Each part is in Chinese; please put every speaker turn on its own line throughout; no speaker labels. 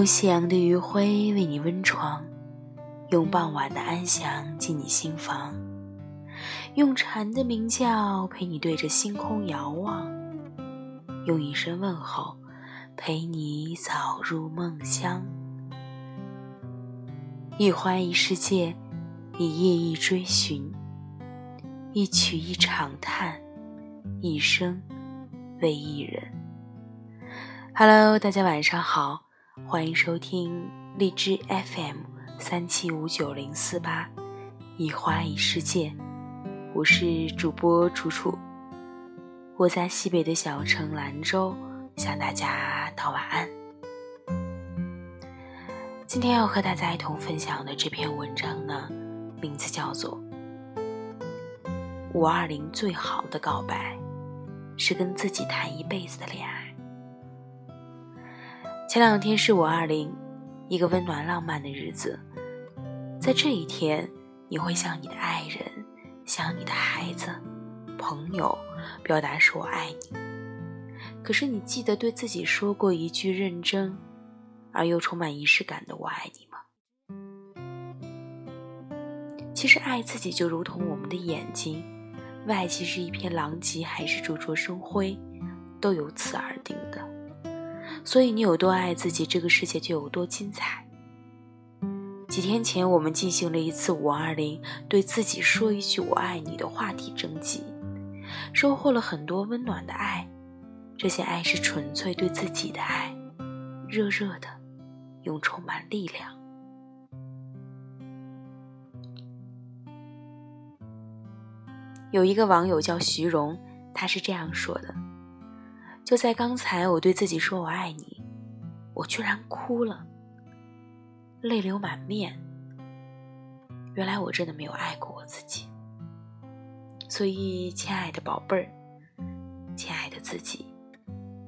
用夕阳的余晖为你温床，用傍晚的安详进你心房，用蝉的鸣叫陪你对着星空遥望，用一声问候陪你早入梦乡。一花一世界，一叶一追寻，一曲一长叹，一生为一人。Hello，大家晚上好。欢迎收听荔枝 FM 三七五九零四八，一花一世界，我是主播楚楚，我在西北的小城兰州向大家道晚安。今天要和大家一同分享的这篇文章呢，名字叫做《五二零最好的告白，是跟自己谈一辈子的恋爱》。前两天是五二零，一个温暖浪漫的日子。在这一天，你会向你的爱人、向你的孩子、朋友表达说“我爱你”。可是，你记得对自己说过一句认真而又充满仪式感的“我爱你”吗？其实，爱自己就如同我们的眼睛，外界是一片狼藉还是灼灼生辉，都由此而定的。所以你有多爱自己，这个世界就有多精彩。几天前，我们进行了一次五二零，对自己说一句“我爱你”的话题征集，收获了很多温暖的爱。这些爱是纯粹对自己的爱，热热的，又充满力量。有一个网友叫徐荣，他是这样说的。就在刚才，我对自己说“我爱你”，我居然哭了，泪流满面。原来我真的没有爱过我自己。所以，亲爱的宝贝儿，亲爱的自己，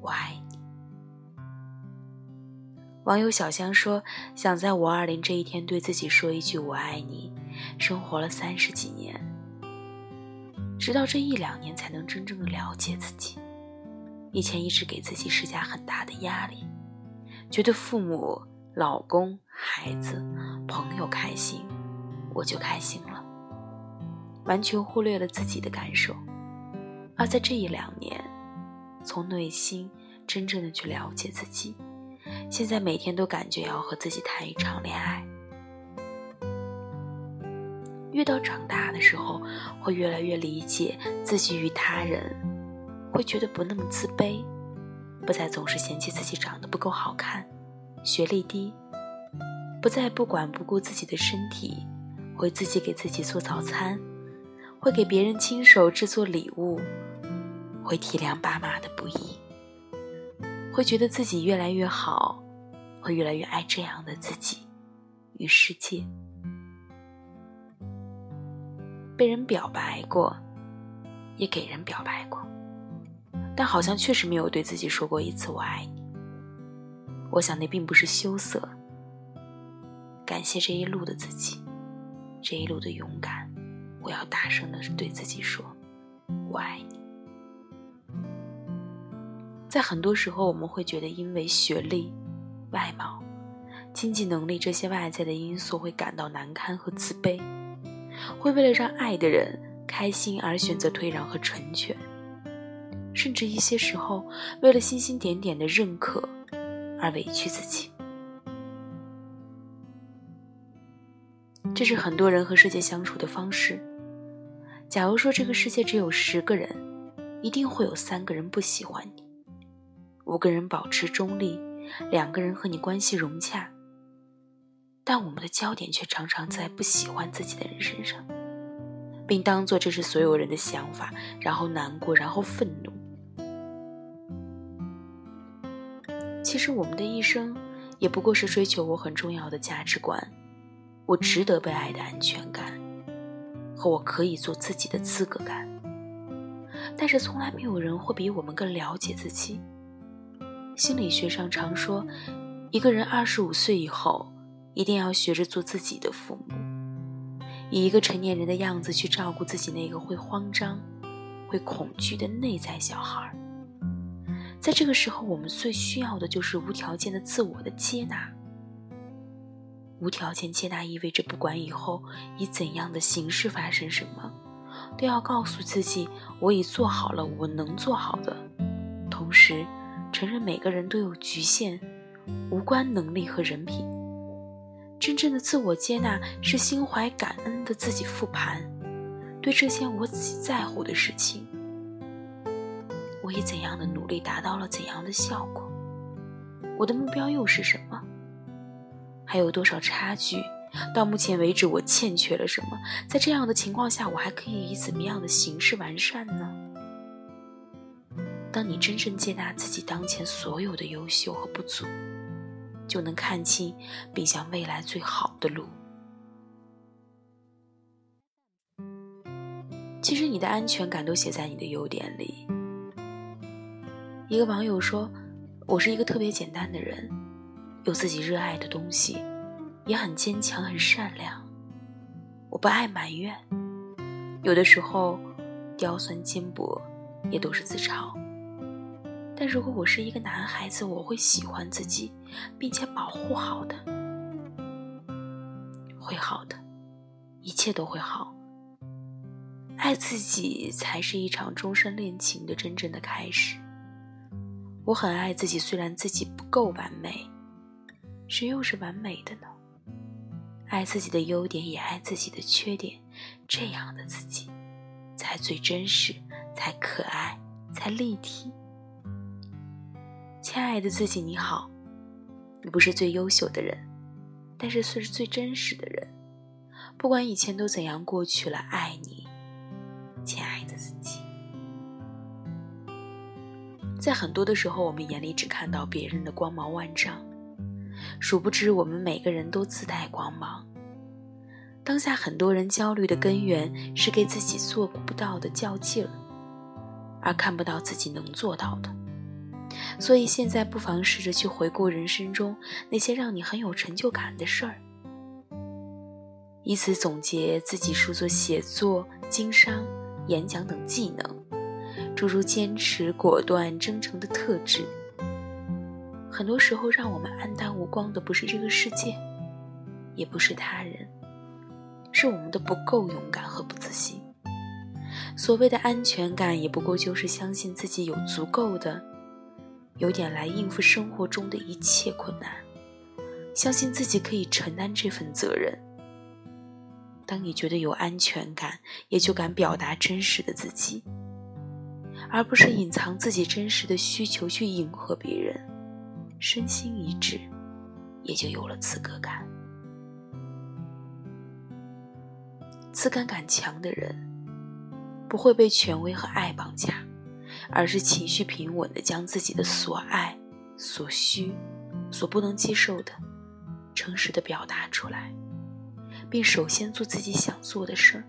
我爱你。网友小香说：“想在五二零这一天对自己说一句‘我爱你’，生活了三十几年，直到这一两年才能真正的了解自己。”以前一直给自己施加很大的压力，觉得父母、老公、孩子、朋友开心，我就开心了，完全忽略了自己的感受。而在这一两年，从内心真正的去了解自己，现在每天都感觉要和自己谈一场恋爱。越到长大的时候，会越来越理解自己与他人。会觉得不那么自卑，不再总是嫌弃自己长得不够好看，学历低，不再不管不顾自己的身体，会自己给自己做早餐，会给别人亲手制作礼物，会体谅爸妈的不易，会觉得自己越来越好，会越来越爱这样的自己与世界。被人表白过，也给人表白过。但好像确实没有对自己说过一次“我爱你”。我想那并不是羞涩。感谢这一路的自己，这一路的勇敢。我要大声的对自己说：“我爱你。”在很多时候，我们会觉得因为学历、外貌、经济能力这些外在的因素，会感到难堪和自卑，会为了让爱的人开心而选择退让和成全。甚至一些时候，为了星星点点的认可而委屈自己，这是很多人和世界相处的方式。假如说这个世界只有十个人，一定会有三个人不喜欢你，五个人保持中立，两个人和你关系融洽。但我们的焦点却常常在不喜欢自己的人身上，并当做这是所有人的想法，然后难过，然后愤怒。其实我们的一生，也不过是追求我很重要的价值观，我值得被爱的安全感，和我可以做自己的资格感。但是从来没有人会比我们更了解自己。心理学上常说，一个人二十五岁以后，一定要学着做自己的父母，以一个成年人的样子去照顾自己那个会慌张、会恐惧的内在小孩。在这个时候，我们最需要的就是无条件的自我的接纳。无条件接纳意味着，不管以后以怎样的形式发生什么，都要告诉自己，我已做好了我能做好的，同时承认每个人都有局限，无关能力和人品。真正的自我接纳是心怀感恩的自己复盘，对这些我自己在乎的事情，我以怎样的努力达到了怎样的效果，我的目标又是什么？还有多少差距？到目前为止，我欠缺了什么？在这样的情况下，我还可以以怎么样的形式完善呢？当你真正接纳自己当前所有的优秀和不足，就能看清并向未来最好的路。其实，你的安全感都写在你的优点里。一个网友说：“我是一个特别简单的人。”有自己热爱的东西，也很坚强，很善良。我不爱埋怨，有的时候刁钻尖薄，也都是自嘲。但如果我是一个男孩子，我会喜欢自己，并且保护好的，会好的，一切都会好。爱自己才是一场终身恋情的真正的开始。我很爱自己，虽然自己不够完美。谁又是完美的呢？爱自己的优点，也爱自己的缺点，这样的自己，才最真实，才可爱，才立体。亲爱的自己，你好，你不是最优秀的人，但是是最真实的人。不管以前都怎样过去了，爱你，在很多的时候，我们眼里只看到别人的光芒万丈。殊不知，我们每个人都自带光芒。当下很多人焦虑的根源是给自己做不到的较劲儿，而看不到自己能做到的。所以现在不妨试着去回顾人生中那些让你很有成就感的事儿，以此总结自己数作写作、经商、演讲等技能，诸如坚持、果断、真诚的特质。很多时候，让我们黯淡无光的不是这个世界，也不是他人，是我们的不够勇敢和不自信。所谓的安全感，也不过就是相信自己有足够的有点来应付生活中的一切困难，相信自己可以承担这份责任。当你觉得有安全感，也就敢表达真实的自己，而不是隐藏自己真实的需求去迎合别人。身心一致，也就有了资格感。自感感强的人，不会被权威和爱绑架，而是情绪平稳的将自己的所爱、所需、所不能接受的，诚实的表达出来，并首先做自己想做的事儿。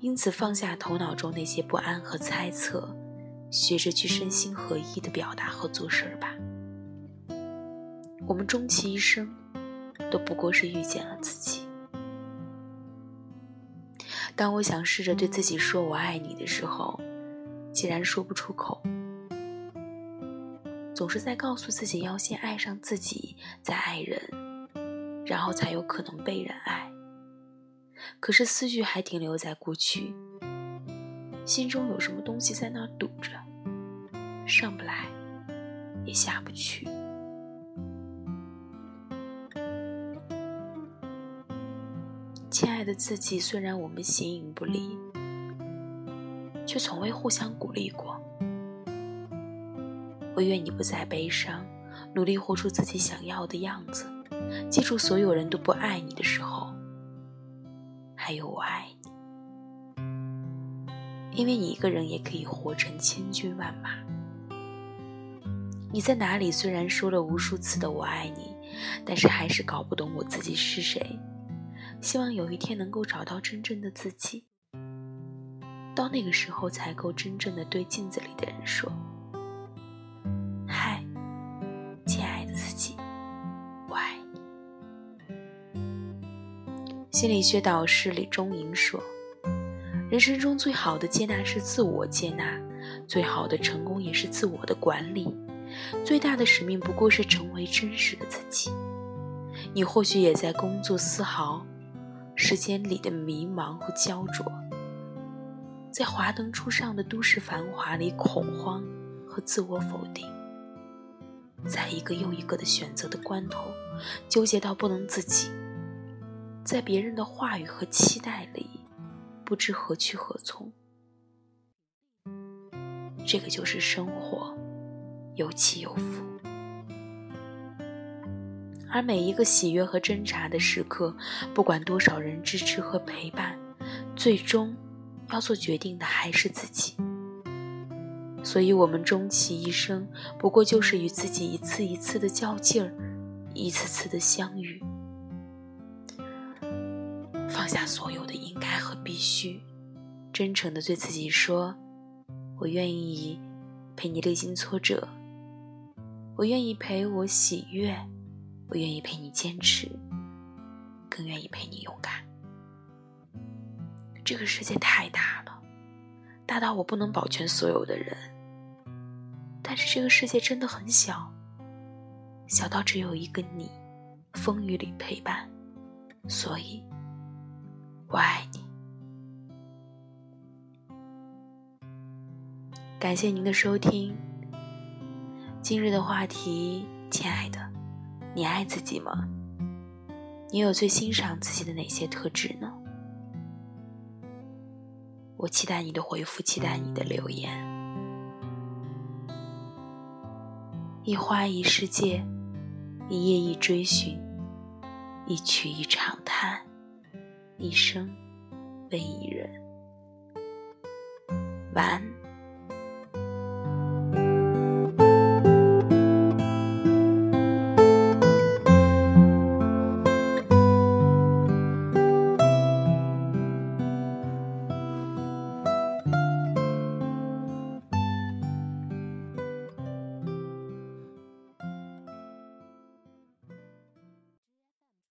因此，放下头脑中那些不安和猜测，学着去身心合一的表达和做事儿吧。我们终其一生，都不过是遇见了自己。当我想试着对自己说“我爱你”的时候，既然说不出口，总是在告诉自己要先爱上自己，再爱人，然后才有可能被人爱。可是思绪还停留在过去，心中有什么东西在那堵着，上不来，也下不去。亲爱的自己，虽然我们形影不离，却从未互相鼓励过。我愿你不再悲伤，努力活出自己想要的样子。记住，所有人都不爱你的时候，还有我爱你。因为你一个人也可以活成千军万马。你在哪里？虽然说了无数次的我爱你，但是还是搞不懂我自己是谁。希望有一天能够找到真正的自己，到那个时候才够真正的对镜子里的人说：“心理学导师李忠莹说：“人生中最好的接纳是自我接纳，最好的成功也是自我的管理，最大的使命不过是成为真实的自己。你或许也在工作丝毫时间里的迷茫和焦灼，在华灯初上的都市繁华里恐慌和自我否定，在一个又一个的选择的关头纠结到不能自己，在别人的话语和期待里不知何去何从。这个就是生活，有起有伏。而每一个喜悦和挣扎的时刻，不管多少人支持和陪伴，最终要做决定的还是自己。所以，我们终其一生，不过就是与自己一次一次的较劲儿，一次次的相遇，放下所有的应该和必须，真诚的对自己说。我愿意陪你历经挫折，我愿意陪我喜悦，我愿意陪你坚持，更愿意陪你勇敢。这个世界太大了，大到我不能保全所有的人，但是这个世界真的很小，小到只有一个你，风雨里陪伴，所以我爱你。感谢您的收听。今日的话题，亲爱的，你爱自己吗？你有最欣赏自己的哪些特质呢？我期待你的回复，期待你的留言。一花一世界，一叶一追寻，一曲一长叹，一生为一人。晚安。